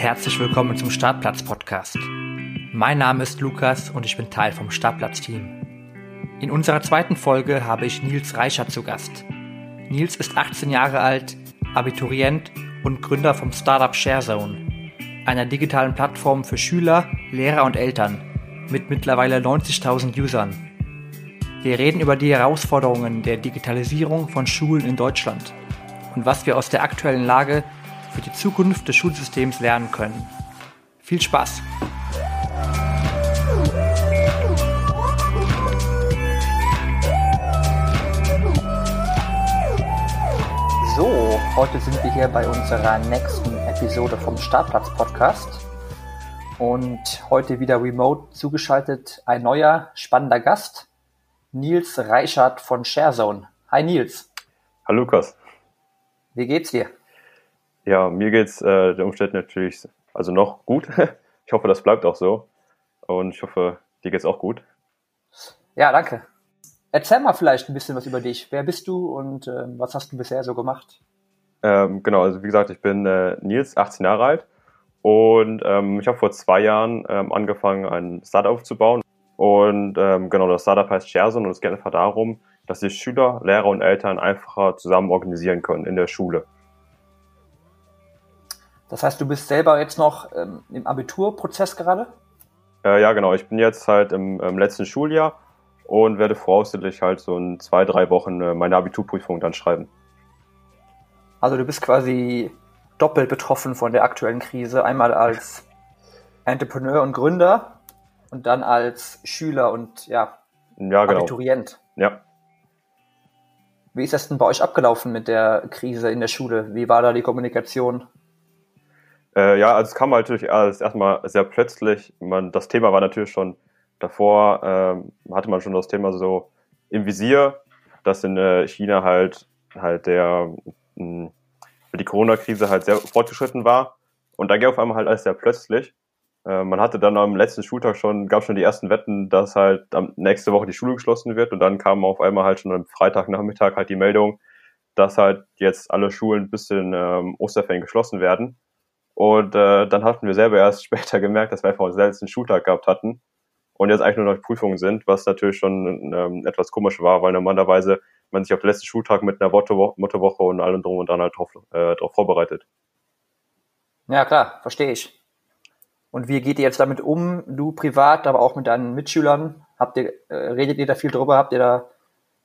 Herzlich willkommen zum Startplatz-Podcast. Mein Name ist Lukas und ich bin Teil vom Startplatz-Team. In unserer zweiten Folge habe ich Nils Reichert zu Gast. Nils ist 18 Jahre alt, Abiturient und Gründer vom Startup ShareZone, einer digitalen Plattform für Schüler, Lehrer und Eltern mit mittlerweile 90.000 Usern. Wir reden über die Herausforderungen der Digitalisierung von Schulen in Deutschland und was wir aus der aktuellen Lage für die Zukunft des Schulsystems lernen können. Viel Spaß! So, heute sind wir hier bei unserer nächsten Episode vom Startplatz Podcast. Und heute wieder remote zugeschaltet ein neuer spannender Gast, Nils Reichert von ShareZone. Hi Nils. Hallo Lukas. Wie geht's dir? Ja, mir geht's äh, der Umständen natürlich also noch gut. Ich hoffe, das bleibt auch so. Und ich hoffe, dir geht's auch gut. Ja, danke. Erzähl mal vielleicht ein bisschen was über dich. Wer bist du und äh, was hast du bisher so gemacht? Ähm, genau, also wie gesagt, ich bin äh, Nils, 18 Jahre alt und ähm, ich habe vor zwei Jahren ähm, angefangen, ein Startup aufzubauen. Und ähm, genau, das Startup heißt ShareZone und es geht einfach darum, dass sich Schüler, Lehrer und Eltern einfacher zusammen organisieren können in der Schule. Das heißt, du bist selber jetzt noch ähm, im Abiturprozess gerade? Äh, ja, genau. Ich bin jetzt halt im, im, letzten Schuljahr und werde voraussichtlich halt so in zwei, drei Wochen äh, meine Abiturprüfung dann schreiben. Also du bist quasi doppelt betroffen von der aktuellen Krise. Einmal als Entrepreneur und Gründer und dann als Schüler und ja, ja genau. Abiturient. Ja. Wie ist das denn bei euch abgelaufen mit der Krise in der Schule? Wie war da die Kommunikation? Äh, ja, also es kam natürlich alles erstmal sehr plötzlich. Man, das Thema war natürlich schon davor, ähm, hatte man schon das Thema so im Visier, dass in äh, China halt halt der mh, hm, die Corona-Krise halt sehr fortgeschritten war. Und da ging auf einmal halt alles sehr plötzlich. Äh, man hatte dann am letzten Schultag schon, gab schon die ersten Wetten, dass halt am nächste Woche die Schule geschlossen wird. Und dann kam auf einmal halt schon am Freitagnachmittag halt die Meldung, dass halt jetzt alle Schulen bis in ähm, Osterferien geschlossen werden. Und äh, dann hatten wir selber erst später gemerkt, dass wir einfach unseren letzten Schultag gehabt hatten und jetzt eigentlich nur noch Prüfungen sind, was natürlich schon ähm, etwas komisch war, weil normalerweise man sich auf den letzten Schultag mit einer Mottowoche und allem drum und dran halt drauf, äh, drauf vorbereitet. Ja, klar, verstehe ich. Und wie geht ihr jetzt damit um, du privat, aber auch mit deinen Mitschülern? Habt ihr, äh, redet ihr da viel drüber? Habt ihr da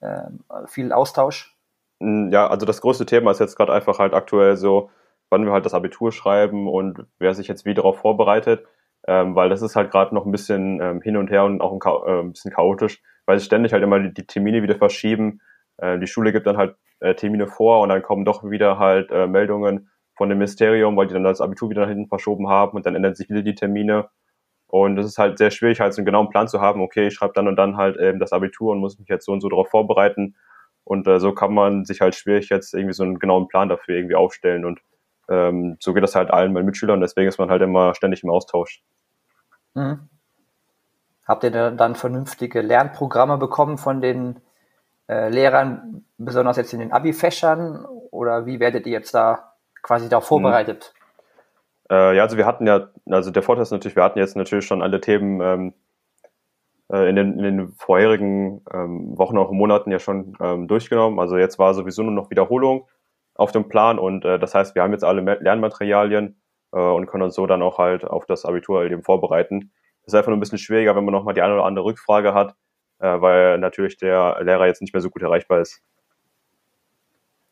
äh, viel Austausch? Ja, also das größte Thema ist jetzt gerade einfach halt aktuell so, wann wir halt das Abitur schreiben und wer sich jetzt wie darauf vorbereitet, ähm, weil das ist halt gerade noch ein bisschen ähm, hin und her und auch ein, äh, ein bisschen chaotisch, weil sich ständig halt immer die, die Termine wieder verschieben. Äh, die Schule gibt dann halt äh, Termine vor und dann kommen doch wieder halt äh, Meldungen von dem Ministerium, weil die dann das Abitur wieder nach hinten verschoben haben und dann ändern sich wieder die Termine. Und es ist halt sehr schwierig, halt so einen genauen Plan zu haben, okay, ich schreibe dann und dann halt ähm, das Abitur und muss mich jetzt so und so darauf vorbereiten. Und äh, so kann man sich halt schwierig jetzt irgendwie so einen genauen Plan dafür irgendwie aufstellen. Und ähm, so geht das halt allen meinen Mitschülern, deswegen ist man halt immer ständig im Austausch. Mhm. Habt ihr dann vernünftige Lernprogramme bekommen von den äh, Lehrern, besonders jetzt in den Abi-Fächern? Oder wie werdet ihr jetzt da quasi darauf vorbereitet? Mhm. Äh, ja, also wir hatten ja, also der Vorteil ist natürlich, wir hatten jetzt natürlich schon alle Themen ähm, äh, in, den, in den vorherigen ähm, Wochen, auch Monaten ja schon ähm, durchgenommen. Also jetzt war sowieso nur noch Wiederholung auf dem Plan und äh, das heißt, wir haben jetzt alle Lernmaterialien äh, und können uns so dann auch halt auf das Abitur eben vorbereiten. Das ist einfach nur ein bisschen schwieriger, wenn man nochmal die eine oder andere Rückfrage hat, äh, weil natürlich der Lehrer jetzt nicht mehr so gut erreichbar ist.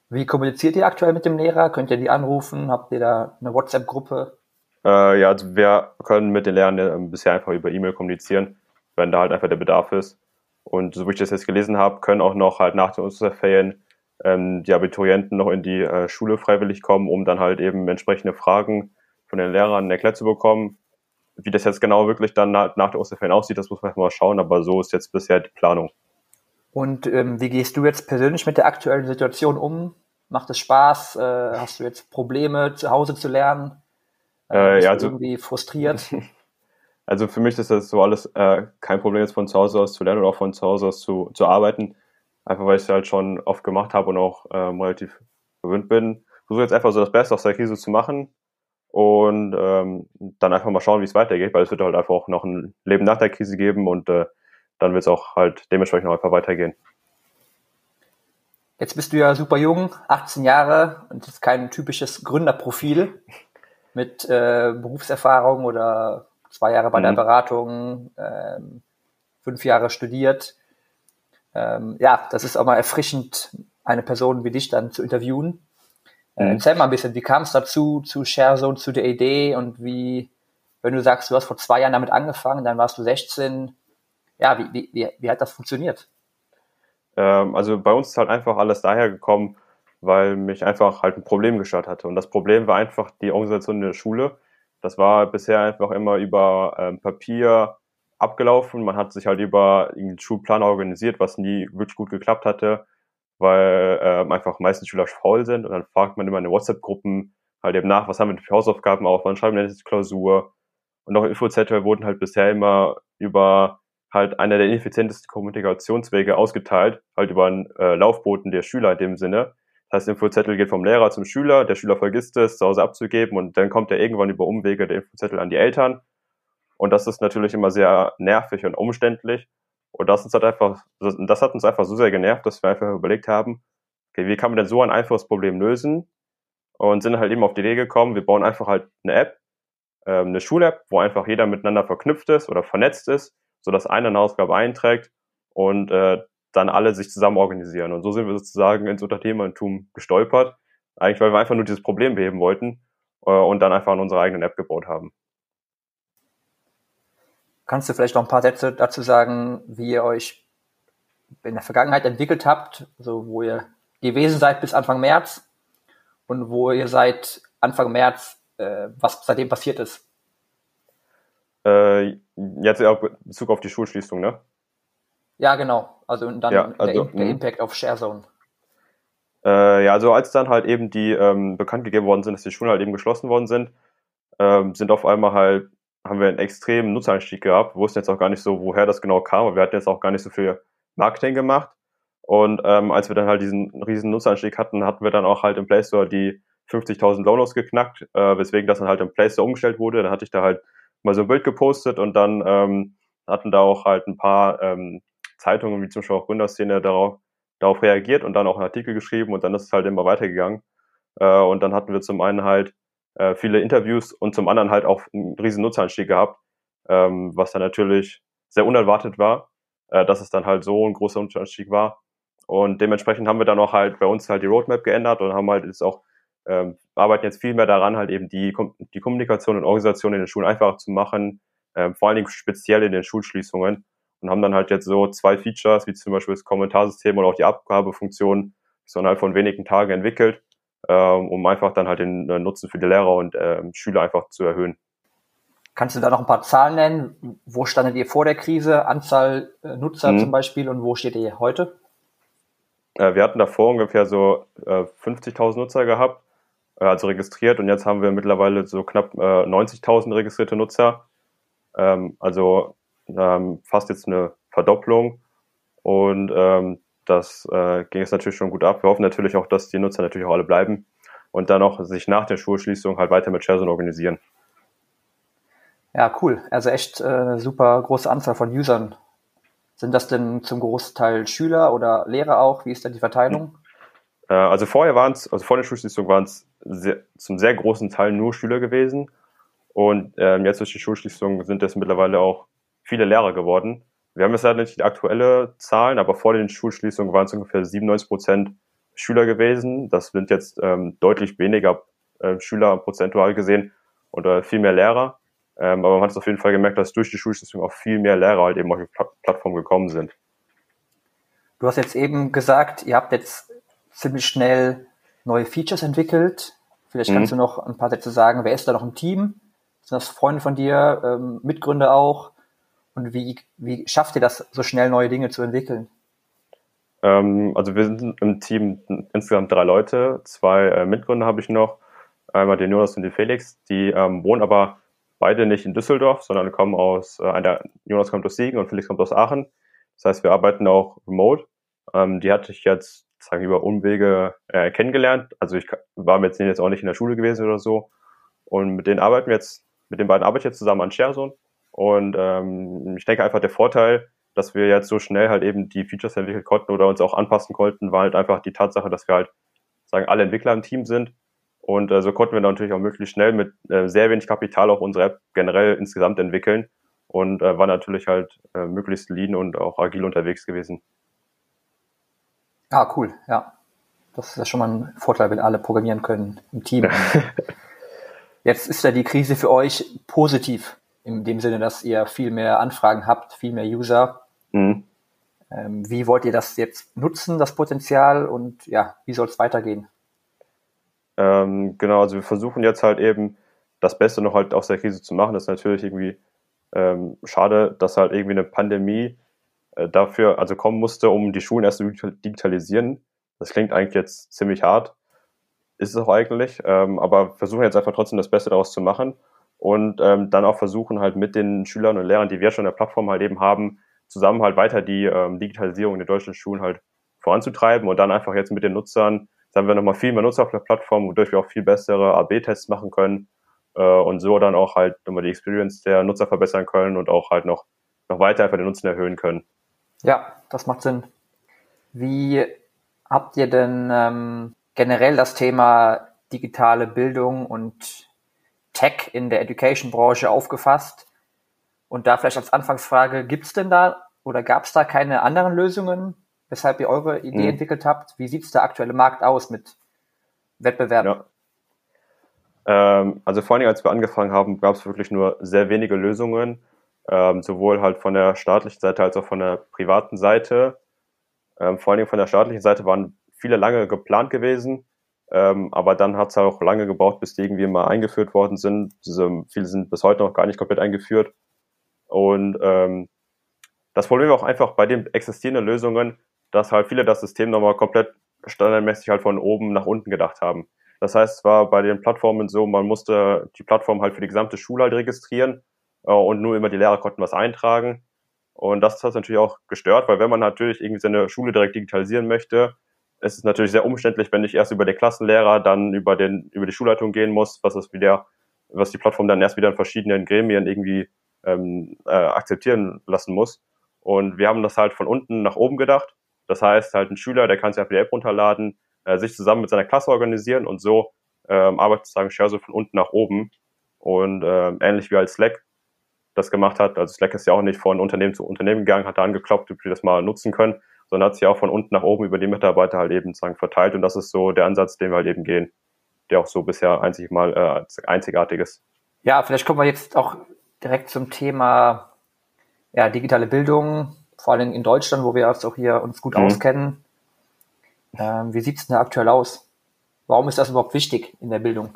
Wie kommuniziert ihr aktuell mit dem Lehrer? Könnt ihr die anrufen? Habt ihr da eine WhatsApp-Gruppe? Äh, ja, also wir können mit den Lehrern äh, bisher einfach über E-Mail kommunizieren, wenn da halt einfach der Bedarf ist. Und so wie ich das jetzt gelesen habe, können auch noch halt nach den Osterferien ähm, die Abiturienten noch in die äh, Schule freiwillig kommen, um dann halt eben entsprechende Fragen von den Lehrern erklärt zu bekommen. Wie das jetzt genau wirklich dann nach, nach der Osterferien aussieht, das muss man mal schauen, aber so ist jetzt bisher die Planung. Und ähm, wie gehst du jetzt persönlich mit der aktuellen Situation um? Macht es Spaß? Äh, hast du jetzt Probleme, zu Hause zu lernen? Äh, ja, also, irgendwie frustriert? Also für mich ist das so alles äh, kein Problem, jetzt von zu Hause aus zu lernen oder auch von zu Hause aus zu, zu arbeiten. Einfach weil ich es halt schon oft gemacht habe und auch ähm, relativ gewöhnt bin. Versuche jetzt einfach so das Beste aus der Krise zu machen und ähm, dann einfach mal schauen, wie es weitergeht, weil es wird halt einfach auch noch ein Leben nach der Krise geben und äh, dann wird es auch halt dementsprechend noch einfach weitergehen. Jetzt bist du ja super jung, 18 Jahre und ist kein typisches Gründerprofil mit äh, Berufserfahrung oder zwei Jahre bei mhm. der Beratung, ähm, fünf Jahre studiert. Ähm, ja, das ist auch mal erfrischend, eine Person wie dich dann zu interviewen. Äh, mhm. erzähl mal ein bisschen, wie kam es dazu, zu ShareZone, zu der Idee und wie, wenn du sagst, du hast vor zwei Jahren damit angefangen, dann warst du 16. Ja, wie, wie, wie, wie hat das funktioniert? Ähm, also bei uns ist halt einfach alles daher gekommen, weil mich einfach halt ein Problem gestört hatte. Und das Problem war einfach die Organisation in der Schule. Das war bisher einfach immer über ähm, Papier abgelaufen. Man hat sich halt über den Schulplan organisiert, was nie wirklich gut geklappt hatte, weil ähm, einfach meistens Schüler faul sind. Und dann fragt man immer in den WhatsApp-Gruppen halt eben nach, was haben wir für Hausaufgaben auf, wann schreiben wir jetzt Klausur. Und auch Infozettel wurden halt bisher immer über halt einer der ineffizientesten Kommunikationswege ausgeteilt, halt über einen äh, Laufboten der Schüler in dem Sinne. Das heißt, Infozettel geht vom Lehrer zum Schüler, der Schüler vergisst es, zu Hause abzugeben und dann kommt er irgendwann über Umwege der Infozettel an die Eltern. Und das ist natürlich immer sehr nervig und umständlich. Und das, uns hat einfach, das hat uns einfach so sehr genervt, dass wir einfach überlegt haben, okay, wie kann man denn so ein einfaches Problem lösen? Und sind halt eben auf die Idee gekommen, wir bauen einfach halt eine App, ähm, eine Schul-App, wo einfach jeder miteinander verknüpft ist oder vernetzt ist sodass einer eine Ausgabe einträgt und äh, dann alle sich zusammen organisieren. Und so sind wir sozusagen ins Unternehmertum gestolpert, eigentlich weil wir einfach nur dieses Problem beheben wollten äh, und dann einfach an unserer eigenen App gebaut haben. Kannst du vielleicht noch ein paar Sätze dazu sagen, wie ihr euch in der Vergangenheit entwickelt habt, also wo ihr gewesen seid bis Anfang März und wo ihr seit Anfang März, äh, was seitdem passiert ist? Äh, jetzt in Bezug auf die Schulschließung, ne? Ja, genau. Also dann ja, also, der, der, mhm. Impact auf ShareZone. Äh, ja, also als dann halt eben die ähm, bekannt gegeben worden sind, dass die Schulen halt eben geschlossen worden sind, ähm, sind auf einmal halt, haben wir einen extremen Nutzereinstieg gehabt, Wir wussten jetzt auch gar nicht so, woher das genau kam, aber wir hatten jetzt auch gar nicht so viel Marketing gemacht. Und ähm, als wir dann halt diesen riesen Nutzereinstieg hatten, hatten wir dann auch halt im Play Store die 50.000 Downloads geknackt, äh, weswegen das dann halt im Play Store umgestellt wurde. Dann hatte ich da halt mal so ein Bild gepostet und dann ähm, hatten da auch halt ein paar ähm, Zeitungen, wie zum Beispiel auch Gründerszene, darauf, darauf reagiert und dann auch einen Artikel geschrieben und dann ist es halt immer weitergegangen. Äh, und dann hatten wir zum einen halt äh, viele Interviews und zum anderen halt auch einen riesen Nutzeranstieg gehabt, ähm, was dann natürlich sehr unerwartet war, äh, dass es dann halt so ein großer Nutzeranstieg war. Und dementsprechend haben wir dann auch halt bei uns halt die Roadmap geändert und haben halt jetzt auch ähm, arbeiten jetzt viel mehr daran, halt eben die, die Kommunikation und Organisation in den Schulen einfacher zu machen, ähm, vor allen Dingen speziell in den Schulschließungen und haben dann halt jetzt so zwei Features, wie zum Beispiel das Kommentarsystem oder auch die Abgabefunktion, sondern halt von wenigen Tagen entwickelt, ähm, um einfach dann halt den äh, Nutzen für die Lehrer und äh, Schüler einfach zu erhöhen. Kannst du da noch ein paar Zahlen nennen? Wo standet ihr vor der Krise? Anzahl äh, Nutzer mhm. zum Beispiel und wo steht ihr heute? Äh, wir hatten davor ungefähr so äh, 50.000 Nutzer gehabt äh, also registriert und jetzt haben wir mittlerweile so knapp äh, 90.000 registrierte Nutzer. Ähm, also ähm, fast jetzt eine Verdopplung und ähm, das äh, ging jetzt natürlich schon gut ab. Wir hoffen natürlich auch, dass die Nutzer natürlich auch alle bleiben und dann auch sich nach der Schulschließung halt weiter mit ShareZone organisieren. Ja, cool. Also echt äh, super große Anzahl von Usern. Sind das denn zum Großteil Schüler oder Lehrer auch? Wie ist denn die Verteilung? Äh, also vorher waren es, also vor der Schulschließung waren es zum sehr großen Teil nur Schüler gewesen. Und ähm, jetzt durch die Schulschließung sind es mittlerweile auch viele Lehrer geworden. Wir haben jetzt leider nicht die aktuelle Zahlen, aber vor den Schulschließungen waren es ungefähr 97 Prozent Schüler gewesen. Das sind jetzt ähm, deutlich weniger äh, Schüler prozentual gesehen und äh, viel mehr Lehrer. Ähm, aber man hat es auf jeden Fall gemerkt, dass durch die Schulschließung auch viel mehr Lehrer halt eben auf die Plattform gekommen sind. Du hast jetzt eben gesagt, ihr habt jetzt ziemlich schnell neue Features entwickelt. Vielleicht mhm. kannst du noch ein paar Sätze sagen, wer ist da noch im Team? Sind das Freunde von dir, ähm, Mitgründer auch? Und wie, wie schafft ihr das, so schnell neue Dinge zu entwickeln? Ähm, also wir sind im Team insgesamt drei Leute. Zwei äh, Mitgründer habe ich noch. Einmal den Jonas und den Felix. Die ähm, wohnen aber beide nicht in Düsseldorf, sondern kommen aus, äh, einer, Jonas kommt aus Siegen und Felix kommt aus Aachen. Das heißt, wir arbeiten auch remote. Ähm, die hatte ich jetzt sagen über Umwege äh, kennengelernt. Also ich war mit denen jetzt auch nicht in der Schule gewesen oder so. Und mit denen arbeiten wir jetzt, mit den beiden arbeite ich jetzt zusammen an ShareZone. Und ähm, ich denke einfach, der Vorteil, dass wir jetzt so schnell halt eben die Features entwickeln konnten oder uns auch anpassen konnten, war halt einfach die Tatsache, dass wir halt sagen alle Entwickler im Team sind. Und äh, so konnten wir natürlich auch möglichst schnell mit äh, sehr wenig Kapital auch unsere App generell insgesamt entwickeln und äh, war natürlich halt äh, möglichst lean und auch agil unterwegs gewesen. Ah, cool, ja. Das ist ja schon mal ein Vorteil, wenn alle programmieren können im Team. Jetzt ist ja die Krise für euch positiv, in dem Sinne, dass ihr viel mehr Anfragen habt, viel mehr User. Mhm. Ähm, wie wollt ihr das jetzt nutzen, das Potenzial, und ja, wie soll es weitergehen? Ähm, genau, also wir versuchen jetzt halt eben das Beste noch halt aus der Krise zu machen. Das ist natürlich irgendwie ähm, schade, dass halt irgendwie eine Pandemie äh, dafür also kommen musste, um die Schulen erst zu digitalisieren. Das klingt eigentlich jetzt ziemlich hart, ist es auch eigentlich, ähm, aber versuchen jetzt einfach trotzdem das Beste daraus zu machen und ähm, dann auch versuchen halt mit den Schülern und Lehrern, die wir schon in der Plattform halt eben haben, zusammen halt weiter die ähm, Digitalisierung in den deutschen Schulen halt voranzutreiben und dann einfach jetzt mit den Nutzern, sagen wir nochmal viel mehr Nutzer auf der Plattform, wodurch wir auch viel bessere AB-Tests machen können äh, und so dann auch halt nochmal die Experience der Nutzer verbessern können und auch halt noch, noch weiter einfach den Nutzen erhöhen können. Ja, das macht Sinn. Wie habt ihr denn ähm, generell das Thema digitale Bildung und Tech in der Education-Branche aufgefasst? Und da vielleicht als Anfangsfrage, gibt es denn da oder gab es da keine anderen Lösungen, weshalb ihr eure Idee mhm. entwickelt habt? Wie sieht es der aktuelle Markt aus mit Wettbewerb? Ja. Ähm, also vor allem, als wir angefangen haben, gab es wirklich nur sehr wenige Lösungen, ähm, sowohl halt von der staatlichen Seite als auch von der privaten Seite. Ähm, vor allem von der staatlichen Seite waren viele lange geplant gewesen, ähm, aber dann hat es auch lange gebraucht, bis die irgendwie mal eingeführt worden sind. Diese, viele sind bis heute noch gar nicht komplett eingeführt. Und ähm, das Problem war auch einfach bei den existierenden Lösungen, dass halt viele das System nochmal komplett standardmäßig halt von oben nach unten gedacht haben. Das heißt, es war bei den Plattformen so, man musste die Plattform halt für die gesamte Schule halt registrieren äh, und nur immer die Lehrer konnten was eintragen. Und das hat natürlich auch gestört, weil wenn man natürlich irgendwie seine Schule direkt digitalisieren möchte, ist es natürlich sehr umständlich, wenn ich erst über den Klassenlehrer, dann über den über die Schulleitung gehen muss, was es wieder, was die Plattform dann erst wieder in verschiedenen Gremien irgendwie ähm, äh, akzeptieren lassen muss. Und wir haben das halt von unten nach oben gedacht. Das heißt, halt ein Schüler, der kann sich einfach die App runterladen, äh, sich zusammen mit seiner Klasse organisieren und so ähm, arbeitet sozusagen Share so von unten nach oben. Und ähm, ähnlich wie als Slack das gemacht hat. Also Slack ist ja auch nicht von Unternehmen zu Unternehmen gegangen, hat da angeklopft, ob die das mal nutzen können, sondern hat sich auch von unten nach oben über die Mitarbeiter halt eben sozusagen verteilt. Und das ist so der Ansatz, den wir halt eben gehen, der auch so bisher einzig mal äh, einzigartig ist. Ja, vielleicht kommen wir jetzt auch direkt zum Thema ja, digitale Bildung, vor allem in Deutschland, wo wir uns auch hier uns gut mhm. auskennen. Ähm, wie sieht es denn aktuell aus? Warum ist das überhaupt wichtig in der Bildung?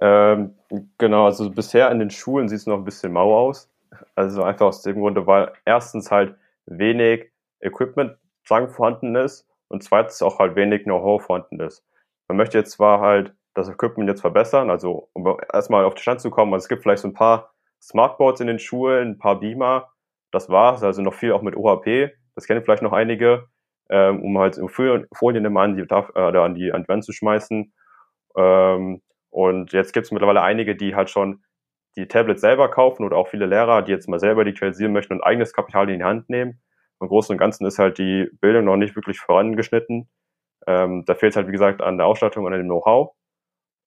Ähm, genau, also bisher in den Schulen sieht es noch ein bisschen mau aus. Also einfach aus dem Grunde, weil erstens halt wenig Equipment sagen vorhanden ist und zweitens auch halt wenig Know-how vorhanden ist. Man möchte jetzt zwar halt das Equipment jetzt verbessern, also um erstmal auf den Stand zu kommen, also es gibt vielleicht so ein paar Smartboards in den Schulen, ein paar Beamer, das war's, also noch viel auch mit OHP, das kennen vielleicht noch einige, ähm, um halt Folien immer an die, äh, an die, an die Wand zu schmeißen. Ähm, und jetzt gibt es mittlerweile einige, die halt schon die Tablets selber kaufen oder auch viele Lehrer, die jetzt mal selber digitalisieren möchten und eigenes Kapital in die Hand nehmen. Im Großen und Ganzen ist halt die Bildung noch nicht wirklich vorangeschnitten. Ähm, da fehlt halt, wie gesagt, an der Ausstattung und an dem Know-how.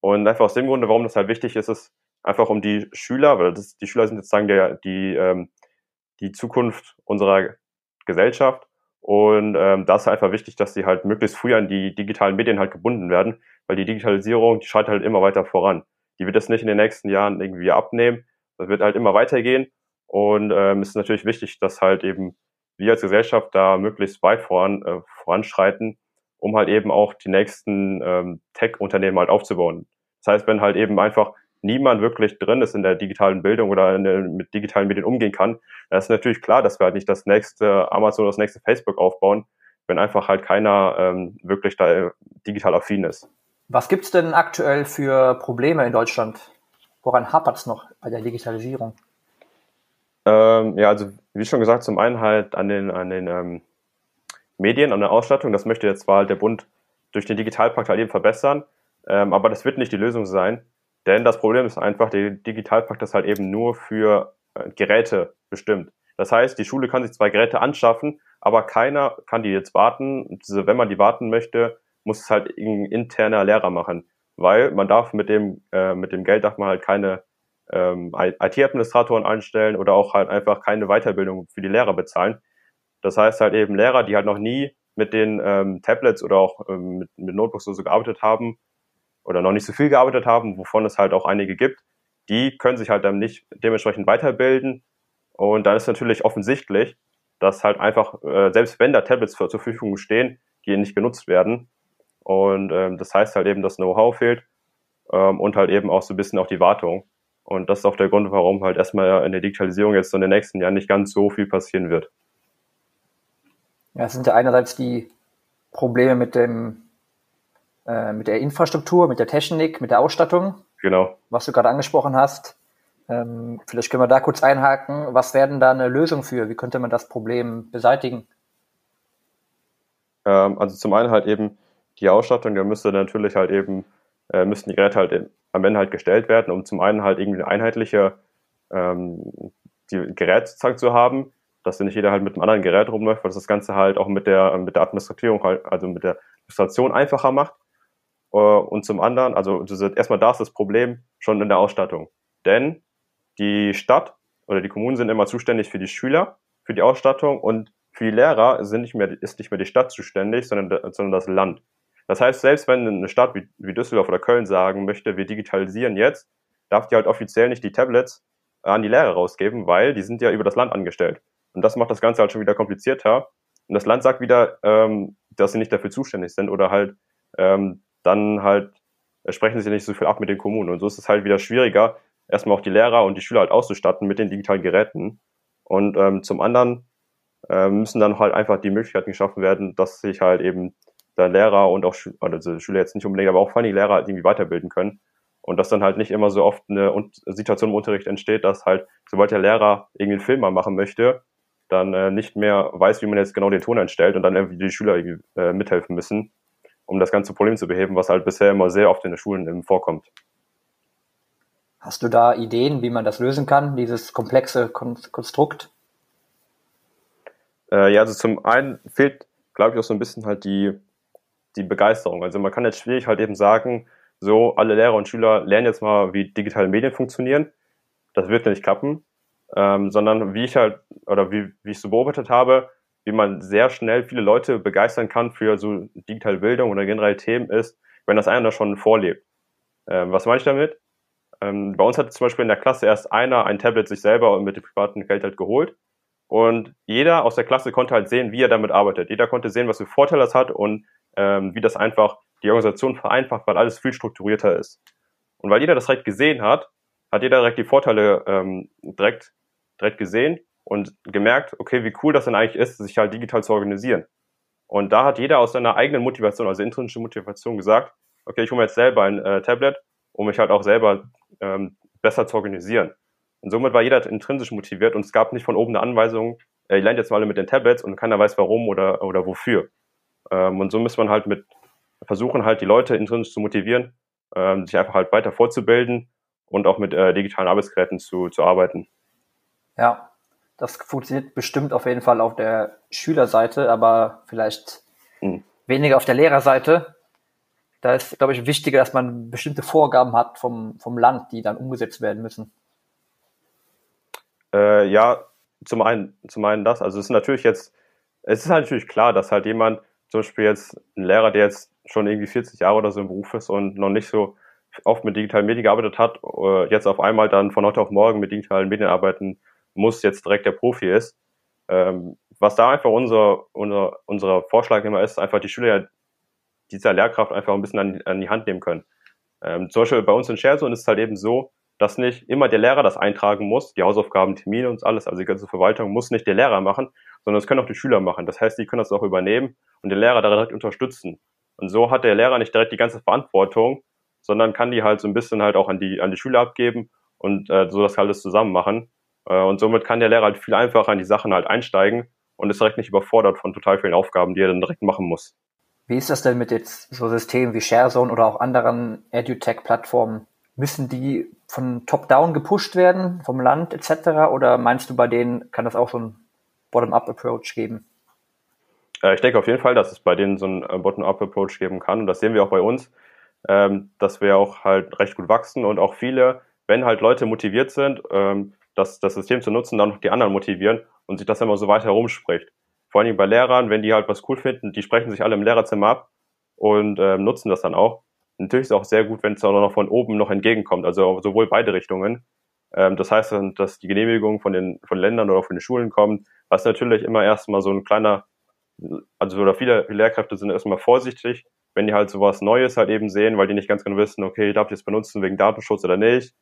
Und einfach aus dem Grunde, warum das halt wichtig ist, ist einfach um die Schüler, weil das, die Schüler sind jetzt sagen der, die, ähm, die Zukunft unserer Gesellschaft und ähm, da ist einfach wichtig, dass sie halt möglichst früh an die digitalen Medien halt gebunden werden, weil die Digitalisierung, die schreitet halt immer weiter voran. Die wird es nicht in den nächsten Jahren irgendwie abnehmen. Das wird halt immer weitergehen. Und ähm, es ist natürlich wichtig, dass halt eben wir als Gesellschaft da möglichst weit voran, äh, voranschreiten, um halt eben auch die nächsten ähm, Tech-Unternehmen halt aufzubauen. Das heißt, wenn halt eben einfach niemand wirklich drin ist in der digitalen Bildung oder der, mit digitalen Medien umgehen kann, dann ist natürlich klar, dass wir halt nicht das nächste Amazon oder das nächste Facebook aufbauen, wenn einfach halt keiner ähm, wirklich da äh, digital affin ist. Was gibt's denn aktuell für Probleme in Deutschland? Woran hapert es noch bei der Digitalisierung? Ähm, ja, also wie schon gesagt, zum einen halt an den, an den ähm, Medien, an der Ausstattung. Das möchte jetzt zwar halt der Bund durch den Digitalpakt halt eben verbessern, ähm, aber das wird nicht die Lösung sein. Denn das Problem ist einfach, der Digitalpakt ist halt eben nur für äh, Geräte bestimmt. Das heißt, die Schule kann sich zwei Geräte anschaffen, aber keiner kann die jetzt warten. Wenn man die warten möchte, muss es halt ein interner Lehrer machen, weil man darf mit dem äh, mit dem Geld darf man halt keine ähm, IT-Administratoren einstellen oder auch halt einfach keine Weiterbildung für die Lehrer bezahlen. Das heißt halt eben Lehrer, die halt noch nie mit den ähm, Tablets oder auch ähm, mit, mit Notebooks so gearbeitet haben oder noch nicht so viel gearbeitet haben, wovon es halt auch einige gibt, die können sich halt dann nicht dementsprechend weiterbilden. Und dann ist natürlich offensichtlich, dass halt einfach, äh, selbst wenn da Tablets zur Verfügung stehen, die nicht genutzt werden. Und ähm, das heißt halt eben, dass Know-how fehlt ähm, und halt eben auch so ein bisschen auch die Wartung. Und das ist auch der Grund, warum halt erstmal in der Digitalisierung jetzt in den nächsten Jahren nicht ganz so viel passieren wird. Ja, es sind ja einerseits die Probleme mit dem, äh, mit der Infrastruktur, mit der Technik, mit der Ausstattung. Genau. Was du gerade angesprochen hast. Ähm, vielleicht können wir da kurz einhaken. Was wäre denn da eine Lösung für? Wie könnte man das Problem beseitigen? Ähm, also zum einen halt eben die Ausstattung, da müsste natürlich halt eben, äh, müssten die Geräte halt am Ende halt gestellt werden, um zum einen halt irgendwie eine einheitliche ähm, die Gerätzahl zu haben, dass nicht jeder halt mit einem anderen Gerät rumläuft, weil das das Ganze halt auch mit der, mit der Administrativierung halt, also mit der Administration einfacher macht. Äh, und zum anderen, also erstmal da ist das Problem schon in der Ausstattung. Denn die Stadt oder die Kommunen sind immer zuständig für die Schüler, für die Ausstattung und für die Lehrer sind nicht mehr, ist nicht mehr die Stadt zuständig, sondern, sondern das Land. Das heißt, selbst wenn eine Stadt wie, wie Düsseldorf oder Köln sagen möchte, wir digitalisieren jetzt, darf die halt offiziell nicht die Tablets an die Lehrer rausgeben, weil die sind ja über das Land angestellt. Und das macht das Ganze halt schon wieder komplizierter. Und das Land sagt wieder, ähm, dass sie nicht dafür zuständig sind oder halt ähm, dann halt sprechen sie nicht so viel ab mit den Kommunen. Und so ist es halt wieder schwieriger, erstmal auch die Lehrer und die Schüler halt auszustatten mit den digitalen Geräten. Und ähm, zum anderen äh, müssen dann halt einfach die Möglichkeiten geschaffen werden, dass sich halt eben der Lehrer und auch also Schüler jetzt nicht unbedingt, aber auch vor allem die Lehrer halt irgendwie weiterbilden können. Und dass dann halt nicht immer so oft eine Situation im Unterricht entsteht, dass halt, sobald der Lehrer irgendwie einen Film mal machen möchte, dann äh, nicht mehr weiß, wie man jetzt genau den Ton einstellt und dann irgendwie die Schüler irgendwie, äh, mithelfen müssen, um das ganze Problem zu beheben, was halt bisher immer sehr oft in den Schulen eben vorkommt. Hast du da Ideen, wie man das lösen kann, dieses komplexe Konstrukt? Äh, ja, also zum einen fehlt, glaube ich, auch so ein bisschen halt die, die Begeisterung. Also man kann jetzt schwierig halt eben sagen, so alle Lehrer und Schüler lernen jetzt mal, wie digitale Medien funktionieren. Das wird nicht klappen, ähm, sondern wie ich halt, oder wie, wie ich so beobachtet habe, wie man sehr schnell viele Leute begeistern kann für so digitale Bildung oder generell Themen ist, wenn das einer schon vorlebt. Ähm, was meine ich damit? Ähm, bei uns hat zum Beispiel in der Klasse erst einer ein Tablet sich selber mit dem privaten Geld halt geholt. Und jeder aus der Klasse konnte halt sehen, wie er damit arbeitet. Jeder konnte sehen, was für Vorteile das hat und ähm, wie das einfach die Organisation vereinfacht, weil alles viel strukturierter ist. Und weil jeder das direkt gesehen hat, hat jeder direkt die Vorteile ähm, direkt, direkt gesehen und gemerkt, okay, wie cool das denn eigentlich ist, sich halt digital zu organisieren. Und da hat jeder aus seiner eigenen Motivation, also intrinsische Motivation gesagt, okay, ich hole mir jetzt selber ein äh, Tablet, um mich halt auch selber ähm, besser zu organisieren. Und somit war jeder intrinsisch motiviert und es gab nicht von oben eine Anweisung, äh, ihr lernt jetzt mal alle mit den Tablets und keiner weiß warum oder, oder wofür. Ähm, und so muss man halt mit versuchen, halt die Leute intrinsisch zu motivieren, ähm, sich einfach halt weiter fortzubilden und auch mit äh, digitalen Arbeitsgeräten zu, zu arbeiten. Ja, das funktioniert bestimmt auf jeden Fall auf der Schülerseite, aber vielleicht hm. weniger auf der Lehrerseite. Da ist, glaube ich, wichtiger, dass man bestimmte Vorgaben hat vom, vom Land, die dann umgesetzt werden müssen. Äh, ja, zum einen, zum einen das. Also es ist natürlich jetzt, es ist halt natürlich klar, dass halt jemand, zum Beispiel jetzt ein Lehrer, der jetzt schon irgendwie 40 Jahre oder so im Beruf ist und noch nicht so oft mit digitalen Medien gearbeitet hat, äh, jetzt auf einmal dann von heute auf morgen mit digitalen Medien arbeiten muss, jetzt direkt der Profi ist. Ähm, was da einfach unser, unser, unser Vorschlag immer ist, einfach die Schüler dieser Lehrkraft einfach ein bisschen an, an die Hand nehmen können. Ähm, zum Beispiel bei uns in Scherson ist es halt eben so, dass nicht immer der Lehrer das eintragen muss, die Hausaufgaben, Termine und alles, also die ganze Verwaltung muss nicht der Lehrer machen, sondern das können auch die Schüler machen. Das heißt, die können das auch übernehmen und den Lehrer direkt unterstützen. Und so hat der Lehrer nicht direkt die ganze Verantwortung, sondern kann die halt so ein bisschen halt auch an die, an die Schüler abgeben und äh, so das alles zusammen machen. Äh, und somit kann der Lehrer halt viel einfacher an die Sachen halt einsteigen und ist direkt nicht überfordert von total vielen Aufgaben, die er dann direkt machen muss. Wie ist das denn mit jetzt so Systemen wie ShareZone oder auch anderen EduTech-Plattformen? Müssen die von top-down gepusht werden, vom Land etc.? Oder meinst du, bei denen kann das auch so ein Bottom-up-Approach geben? Äh, ich denke auf jeden Fall, dass es bei denen so ein äh, Bottom-up-Approach geben kann. Und das sehen wir auch bei uns, ähm, dass wir auch halt recht gut wachsen und auch viele, wenn halt Leute motiviert sind, ähm, das, das System zu nutzen, dann noch die anderen motivieren und sich das immer so weiter herumspricht. Vor allen Dingen bei Lehrern, wenn die halt was cool finden, die sprechen sich alle im Lehrerzimmer ab und ähm, nutzen das dann auch. Natürlich ist es auch sehr gut, wenn es auch noch von oben noch entgegenkommt, also sowohl beide Richtungen. Ähm, das heißt, dass die Genehmigung von den von Ländern oder von den Schulen kommt, was natürlich immer erstmal so ein kleiner, also oder viele Lehrkräfte sind erstmal vorsichtig, wenn die halt sowas Neues halt eben sehen, weil die nicht ganz genau wissen, okay, darf ich das benutzen wegen Datenschutz oder nicht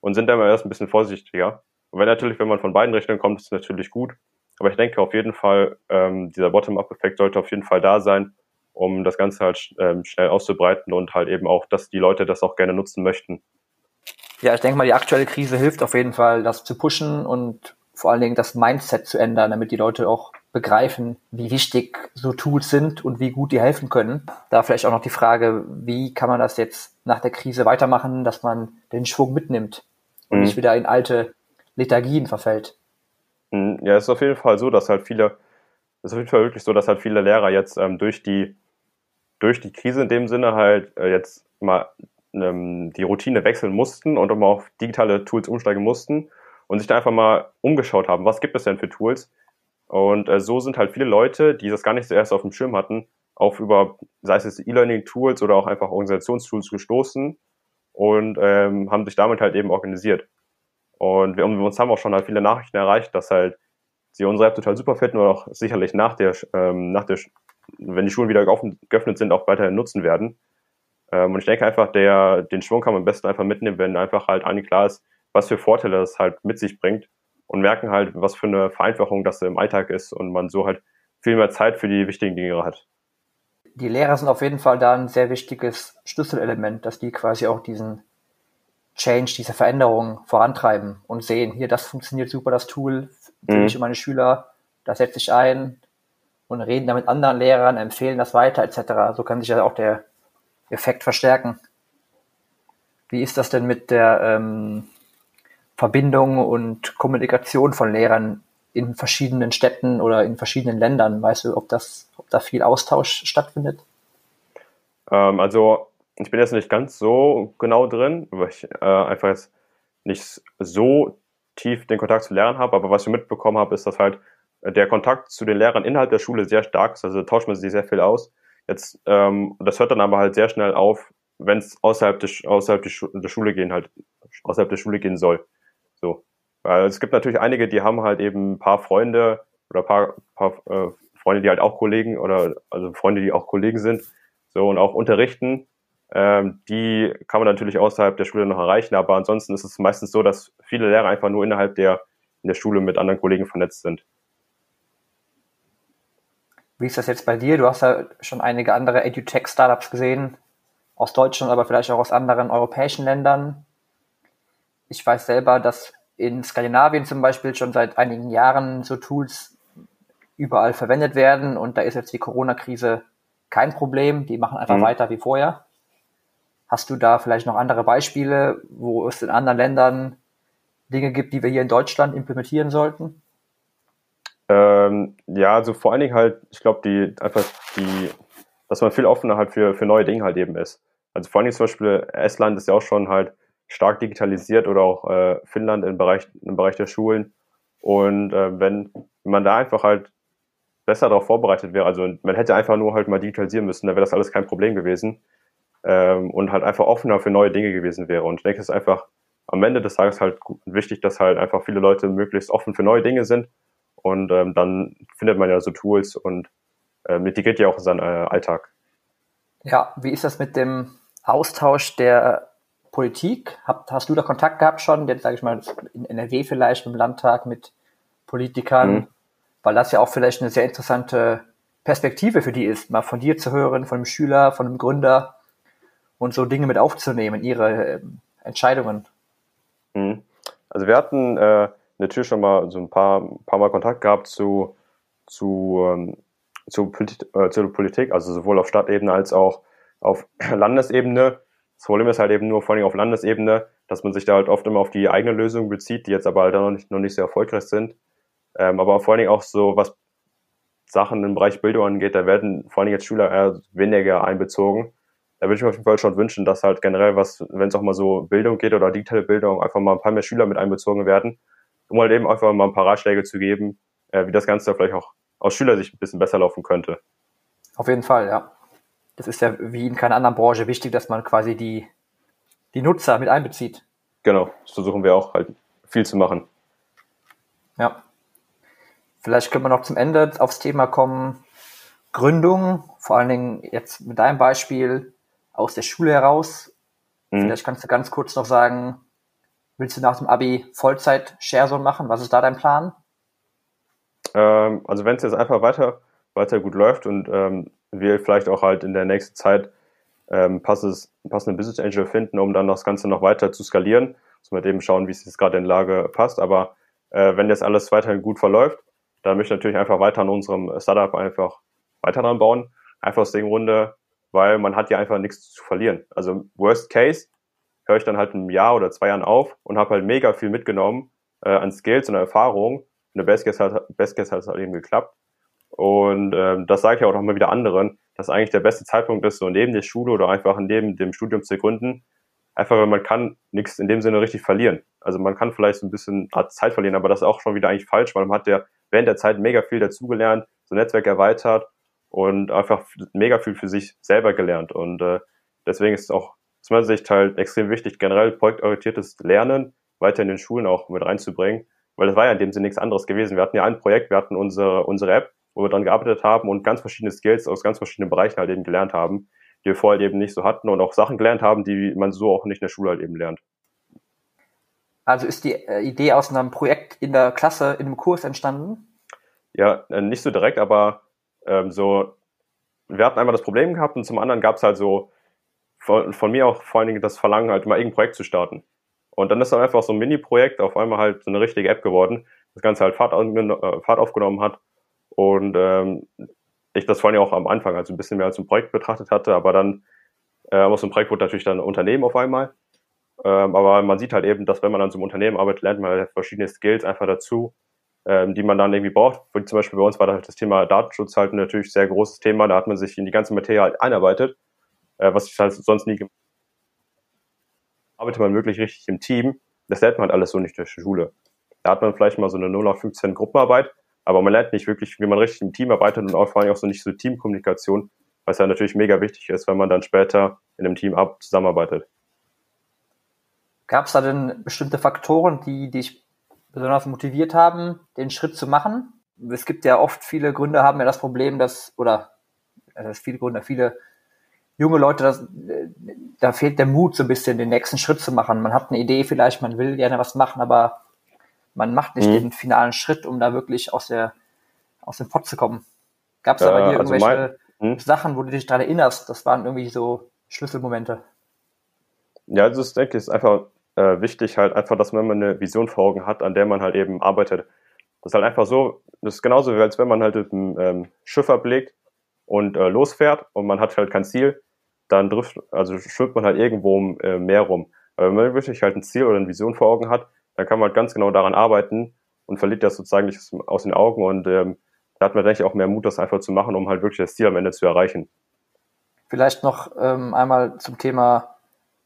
und sind dann immer erst ein bisschen vorsichtiger. Und wenn natürlich, wenn man von beiden Richtungen kommt, ist es natürlich gut. Aber ich denke auf jeden Fall, ähm, dieser Bottom-up-Effekt sollte auf jeden Fall da sein um das Ganze halt ähm, schnell auszubreiten und halt eben auch, dass die Leute das auch gerne nutzen möchten. Ja, ich denke mal, die aktuelle Krise hilft auf jeden Fall, das zu pushen und vor allen Dingen das Mindset zu ändern, damit die Leute auch begreifen, wie wichtig so Tools sind und wie gut die helfen können. Da vielleicht auch noch die Frage, wie kann man das jetzt nach der Krise weitermachen, dass man den Schwung mitnimmt und mhm. nicht wieder in alte Lethargien verfällt. Mhm. Ja, es ist auf jeden Fall so, dass halt viele, es ist auf jeden Fall wirklich so, dass halt viele Lehrer jetzt ähm, durch die durch die Krise in dem Sinne halt äh, jetzt mal ähm, die Routine wechseln mussten und mal auf digitale Tools umsteigen mussten und sich da einfach mal umgeschaut haben, was gibt es denn für Tools? Und äh, so sind halt viele Leute, die das gar nicht zuerst auf dem Schirm hatten, auf über, sei es E-Learning-Tools oder auch einfach Organisationstools gestoßen und ähm, haben sich damit halt eben organisiert. Und wir, uns haben auch schon halt viele Nachrichten erreicht, dass halt sie unsere App total super finden und auch sicherlich nach der, ähm, nach der wenn die Schulen wieder geöffnet sind, auch weiterhin nutzen werden. Ähm, und ich denke einfach, der, den Schwung kann man am besten einfach mitnehmen, wenn einfach halt allen klar ist, was für Vorteile das halt mit sich bringt und merken halt, was für eine Vereinfachung das im Alltag ist und man so halt viel mehr Zeit für die wichtigen Dinge hat. Die Lehrer sind auf jeden Fall da ein sehr wichtiges Schlüsselelement, dass die quasi auch diesen Change, diese Veränderung vorantreiben und sehen, hier, das funktioniert super, das Tool, für mhm. mich und meine Schüler, da setze ich ein, und reden da mit anderen Lehrern, empfehlen das weiter etc. So kann sich ja auch der Effekt verstärken. Wie ist das denn mit der ähm, Verbindung und Kommunikation von Lehrern in verschiedenen Städten oder in verschiedenen Ländern? Weißt du, ob das, ob da viel Austausch stattfindet? Ähm, also ich bin jetzt nicht ganz so genau drin, weil ich äh, einfach jetzt nicht so tief den Kontakt zu Lehrern habe, aber was ich mitbekommen habe, ist, dass halt der Kontakt zu den Lehrern innerhalb der Schule sehr stark ist, also tauscht man sich sehr viel aus. Jetzt, ähm, das hört dann aber halt sehr schnell auf, wenn es außerhalb, des, außerhalb der, Schu der Schule gehen halt, außerhalb der Schule gehen soll. So. Weil es gibt natürlich einige, die haben halt eben ein paar Freunde oder paar, paar äh, Freunde, die halt auch Kollegen oder also Freunde, die auch Kollegen sind, so und auch unterrichten. Ähm, die kann man natürlich außerhalb der Schule noch erreichen, aber ansonsten ist es meistens so, dass viele Lehrer einfach nur innerhalb der in der Schule mit anderen Kollegen vernetzt sind. Wie ist das jetzt bei dir? Du hast ja schon einige andere EduTech-Startups gesehen, aus Deutschland, aber vielleicht auch aus anderen europäischen Ländern. Ich weiß selber, dass in Skandinavien zum Beispiel schon seit einigen Jahren so Tools überall verwendet werden und da ist jetzt die Corona-Krise kein Problem. Die machen einfach mhm. weiter wie vorher. Hast du da vielleicht noch andere Beispiele, wo es in anderen Ländern Dinge gibt, die wir hier in Deutschland implementieren sollten? Ähm, ja, also vor allen Dingen halt, ich glaube, die einfach die, dass man viel offener halt für, für neue Dinge halt eben ist. Also vor allen Dingen zum Beispiel Estland ist ja auch schon halt stark digitalisiert oder auch äh, Finnland im Bereich, im Bereich der Schulen. Und äh, wenn, wenn man da einfach halt besser darauf vorbereitet wäre, also man hätte einfach nur halt mal digitalisieren müssen, dann wäre das alles kein Problem gewesen. Ähm, und halt einfach offener für neue Dinge gewesen wäre. Und ich denke, es ist einfach am Ende des Tages halt wichtig, dass halt einfach viele Leute möglichst offen für neue Dinge sind und ähm, dann findet man ja so Tools und äh, integriert ja auch seinen äh, Alltag. Ja, wie ist das mit dem Austausch der Politik? Hab, hast du da Kontakt gehabt schon, jetzt sage ich mal in NRW vielleicht im Landtag mit Politikern, mhm. weil das ja auch vielleicht eine sehr interessante Perspektive für die ist, mal von dir zu hören, von einem Schüler, von einem Gründer und so Dinge mit aufzunehmen, ihre äh, Entscheidungen. Mhm. Also wir hatten äh, natürlich schon mal so ein paar, paar Mal Kontakt gehabt zu, zu, ähm, zu, Polit äh, zur Politik, also sowohl auf Stadtebene als auch auf Landesebene. Das Problem ist halt eben nur vor allem auf Landesebene, dass man sich da halt oft immer auf die eigene Lösung bezieht, die jetzt aber halt noch nicht, noch nicht sehr erfolgreich sind. Ähm, aber vor Dingen auch so, was Sachen im Bereich Bildung angeht, da werden vor Dingen jetzt Schüler eher weniger einbezogen. Da würde ich mir auf jeden Fall schon wünschen, dass halt generell was, wenn es auch mal so Bildung geht oder digitale Bildung, einfach mal ein paar mehr Schüler mit einbezogen werden, um halt eben einfach mal ein paar Ratschläge zu geben, äh, wie das Ganze vielleicht auch aus Schülersicht ein bisschen besser laufen könnte. Auf jeden Fall, ja. Das ist ja wie in keiner anderen Branche wichtig, dass man quasi die, die Nutzer mit einbezieht. Genau, das versuchen wir auch halt viel zu machen. Ja. Vielleicht können wir noch zum Ende aufs Thema kommen. Gründung, vor allen Dingen jetzt mit deinem Beispiel aus der Schule heraus. Mhm. Vielleicht kannst du ganz kurz noch sagen, willst du nach dem Abi Vollzeit Sharezone machen? Was ist da dein Plan? Ähm, also wenn es jetzt einfach weiter, weiter gut läuft und ähm, wir vielleicht auch halt in der nächsten Zeit ähm, passendes, passende Business Angel finden, um dann das Ganze noch weiter zu skalieren. Muss man eben schauen, wie es jetzt gerade in Lage passt. Aber äh, wenn jetzt alles weiterhin gut verläuft, da möchte ich natürlich einfach weiter an unserem Startup einfach weiter dran bauen. Einfach aus dem Grunde, weil man hat ja einfach nichts zu verlieren. Also Worst Case höre ich dann halt ein Jahr oder zwei Jahren auf und habe halt mega viel mitgenommen äh, an Skills und Erfahrung. Und der Best Case hat, Best Case hat es halt eben geklappt. Und ähm, das sage ich auch noch mal wieder anderen, dass eigentlich der beste Zeitpunkt ist, so neben der Schule oder einfach neben dem Studium zu gründen. Einfach, weil man kann nichts in dem Sinne richtig verlieren. Also man kann vielleicht so ein bisschen Zeit verlieren, aber das ist auch schon wieder eigentlich falsch, weil man hat ja während der Zeit mega viel dazugelernt, so Netzwerk erweitert und einfach mega viel für sich selber gelernt. Und äh, deswegen ist es auch aus meiner Sicht halt extrem wichtig, generell projektorientiertes Lernen weiter in den Schulen auch mit reinzubringen, weil das war ja in dem Sinne nichts anderes gewesen. Wir hatten ja ein Projekt, wir hatten unsere, unsere App, wo wir dran gearbeitet haben und ganz verschiedene Skills aus ganz verschiedenen Bereichen halt eben gelernt haben, die wir vorher eben nicht so hatten und auch Sachen gelernt haben, die man so auch nicht in der Schule halt eben lernt. Also ist die äh, Idee aus einem Projekt in der Klasse, in einem Kurs entstanden? Ja, äh, nicht so direkt, aber ähm, so, wir hatten einmal das Problem gehabt und zum anderen gab es halt so von, von, mir auch vor allen Dingen das Verlangen, halt mal irgendein Projekt zu starten. Und dann ist dann einfach so ein Mini-Projekt auf einmal halt so eine richtige App geworden, das Ganze halt Fahrt, äh, Fahrt aufgenommen hat und ähm, ich das vor allem auch am Anfang also ein bisschen mehr als ein Projekt betrachtet hatte, aber dann äh, aus dem Projekt wurde natürlich dann ein Unternehmen auf einmal. Ähm, aber man sieht halt eben, dass wenn man an so einem Unternehmen arbeitet, lernt man halt verschiedene Skills einfach dazu, ähm, die man dann irgendwie braucht. Wie zum Beispiel bei uns war das Thema Datenschutz halt natürlich sehr großes Thema. Da hat man sich in die ganze Materie halt einarbeitet, äh, was ich halt sonst nie gemacht arbeitet man wirklich richtig im Team. Das lernt man halt alles so nicht durch die Schule. Da hat man vielleicht mal so eine 0 auf 15 Gruppenarbeit, aber man lernt nicht wirklich, wie man richtig im Team arbeitet und auch vor allem auch so nicht so Teamkommunikation, was ja natürlich mega wichtig ist, wenn man dann später in einem Team ab zusammenarbeitet. Gab es da denn bestimmte Faktoren, die dich besonders motiviert haben, den Schritt zu machen? Es gibt ja oft viele Gründe, haben ja das Problem, dass, oder also viele Gründe, viele junge Leute, das, da fehlt der Mut, so ein bisschen den nächsten Schritt zu machen. Man hat eine Idee vielleicht, man will gerne was machen, aber man macht nicht mhm. den finalen Schritt, um da wirklich aus der aus dem Pott zu kommen. Gab es da bei dir also irgendwelche mein, hm? Sachen, wo du dich daran erinnerst? Das waren irgendwie so Schlüsselmomente. Ja, also das denke ich ist einfach äh, wichtig, halt einfach, dass man eine Vision vor Augen hat, an der man halt eben arbeitet. Das ist halt einfach so, das ist genauso, wie als wenn man halt ein ähm, Schiff ablegt und äh, losfährt und man hat halt kein Ziel, dann trifft, also schwimmt man halt irgendwo im äh, Meer rum. Aber wenn man wirklich halt ein Ziel oder eine Vision vor Augen hat, dann kann man halt ganz genau daran arbeiten und verliert das sozusagen nicht aus den Augen und ähm, da hat man, denke ich, auch mehr Mut, das einfach zu machen, um halt wirklich das Ziel am Ende zu erreichen. Vielleicht noch ähm, einmal zum Thema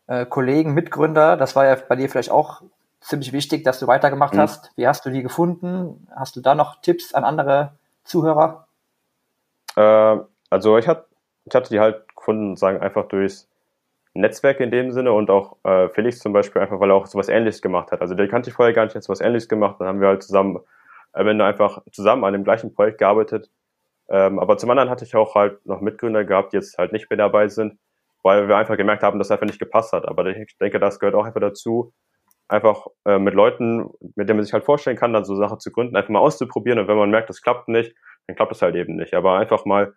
äh, Kollegen, Mitgründer. Das war ja bei dir vielleicht auch ziemlich wichtig, dass du weitergemacht mhm. hast. Wie hast du die gefunden? Hast du da noch Tipps an andere Zuhörer? Äh, also ich, hat, ich hatte die halt gefunden, sagen einfach durchs Netzwerk in dem Sinne und auch äh, Felix zum Beispiel einfach, weil er auch sowas ähnliches gemacht hat. Also der kannte ich vorher gar nicht, hat sowas ähnliches gemacht. Dann haben wir halt zusammen, am Ende einfach zusammen an dem gleichen Projekt gearbeitet. Ähm, aber zum anderen hatte ich auch halt noch Mitgründer gehabt, die jetzt halt nicht mehr dabei sind, weil wir einfach gemerkt haben, dass es einfach nicht gepasst hat. Aber ich denke, das gehört auch einfach dazu, einfach äh, mit Leuten, mit denen man sich halt vorstellen kann, dann so Sachen zu gründen, einfach mal auszuprobieren. Und wenn man merkt, das klappt nicht, dann klappt es halt eben nicht. Aber einfach mal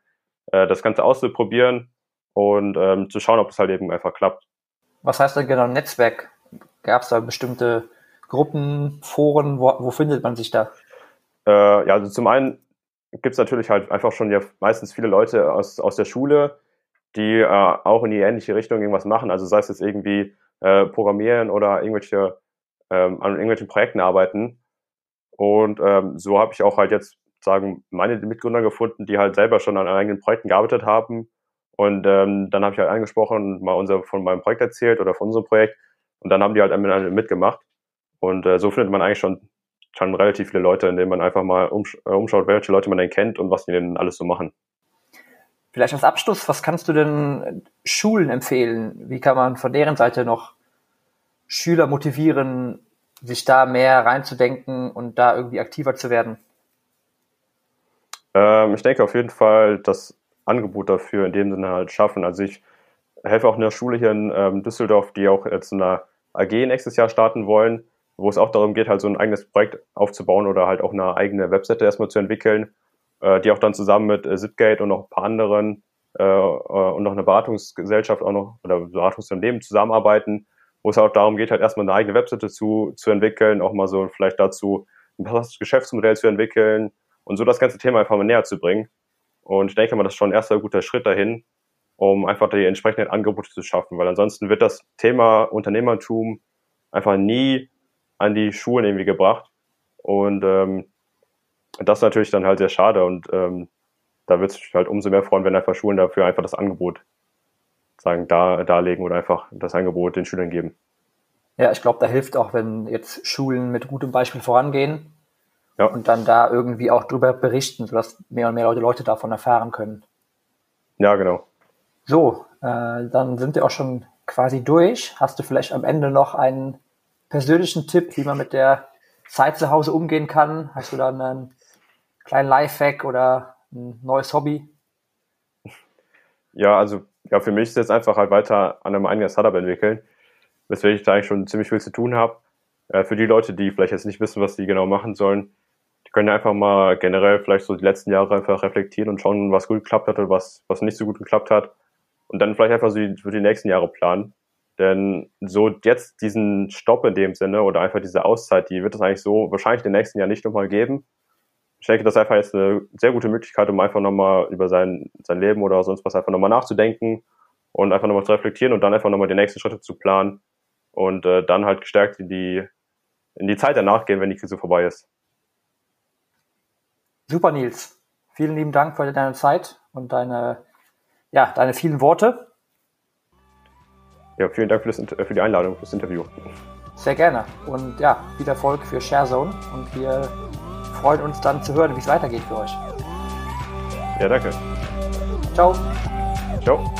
äh, das Ganze auszuprobieren und ähm, zu schauen, ob es halt eben einfach klappt. Was heißt denn genau Netzwerk? Gab es da bestimmte Gruppen, Foren, wo, wo findet man sich da? Äh, ja, also zum einen gibt es natürlich halt einfach schon ja meistens viele Leute aus, aus der Schule, die äh, auch in die ähnliche Richtung irgendwas machen. Also sei es jetzt irgendwie äh, Programmieren oder irgendwelche ähm, an irgendwelchen Projekten arbeiten. Und ähm, so habe ich auch halt jetzt sagen meine Mitgründer gefunden, die halt selber schon an eigenen Projekten gearbeitet haben. Und ähm, dann habe ich halt angesprochen, mal unser, von meinem Projekt erzählt oder von unserem Projekt. Und dann haben die halt mitgemacht. Und äh, so findet man eigentlich schon, schon relativ viele Leute, indem man einfach mal umsch äh, umschaut, welche Leute man denn kennt und was die denn alles so machen. Vielleicht als Abschluss, was kannst du denn Schulen empfehlen? Wie kann man von deren Seite noch Schüler motivieren, sich da mehr reinzudenken und da irgendwie aktiver zu werden? Ähm, ich denke auf jeden Fall das Angebot dafür in dem Sinne halt schaffen. Also ich helfe auch in der Schule hier in ähm, Düsseldorf, die auch jetzt in einer AG nächstes Jahr starten wollen, wo es auch darum geht, halt so ein eigenes Projekt aufzubauen oder halt auch eine eigene Webseite erstmal zu entwickeln, äh, die auch dann zusammen mit äh, Zipgate und noch ein paar anderen äh, äh, und noch eine Beratungsgesellschaft auch noch oder Beratungsunternehmen zusammenarbeiten, wo es auch darum geht, halt erstmal eine eigene Webseite zu, zu entwickeln, auch mal so vielleicht dazu ein passendes Geschäftsmodell zu entwickeln und so das ganze Thema einfach mal näher zu bringen. Und ich denke mal, das ist schon ein erster guter Schritt dahin, um einfach die entsprechenden Angebote zu schaffen, weil ansonsten wird das Thema Unternehmertum einfach nie an die Schulen irgendwie gebracht. Und ähm, das ist natürlich dann halt sehr schade und ähm, da wird es halt umso mehr freuen, wenn einfach Schulen dafür einfach das Angebot sagen, da, darlegen oder einfach das Angebot den Schülern geben. Ja, ich glaube, da hilft auch, wenn jetzt Schulen mit gutem Beispiel vorangehen ja. und dann da irgendwie auch drüber berichten, sodass mehr und mehr Leute davon erfahren können. Ja, genau. So, äh, dann sind wir auch schon quasi durch. Hast du vielleicht am Ende noch einen persönlichen Tipp, wie man mit der Zeit zu Hause umgehen kann? Hast du dann einen kleinen Lifehack oder ein neues Hobby? Ja, also ja, für mich ist jetzt einfach halt weiter an einem eigenen Startup entwickeln, weswegen ich da eigentlich schon ziemlich viel zu tun habe. Äh, für die Leute, die vielleicht jetzt nicht wissen, was die genau machen sollen, können einfach mal generell vielleicht so die letzten Jahre einfach reflektieren und schauen, was gut geklappt hat und was, was nicht so gut geklappt hat. Und dann vielleicht einfach so die, für die nächsten Jahre planen. Denn so jetzt diesen Stopp in dem Sinne oder einfach diese Auszeit, die wird es eigentlich so wahrscheinlich in den nächsten Jahren nicht nochmal geben ich denke, das ist einfach jetzt eine sehr gute Möglichkeit, um einfach nochmal über sein, sein Leben oder sonst was einfach nochmal nachzudenken und einfach nochmal zu reflektieren und dann einfach nochmal die nächsten Schritte zu planen und äh, dann halt gestärkt in die, in die Zeit danach gehen, wenn die Krise vorbei ist. Super, Nils. Vielen lieben Dank für deine Zeit und deine, ja, deine vielen Worte. Ja, vielen Dank für, das, für die Einladung, für das Interview. Sehr gerne. Und ja, viel Erfolg für ShareZone und wir freuen uns dann zu hören, wie es weitergeht für euch. Ja, danke. Ciao. Ciao.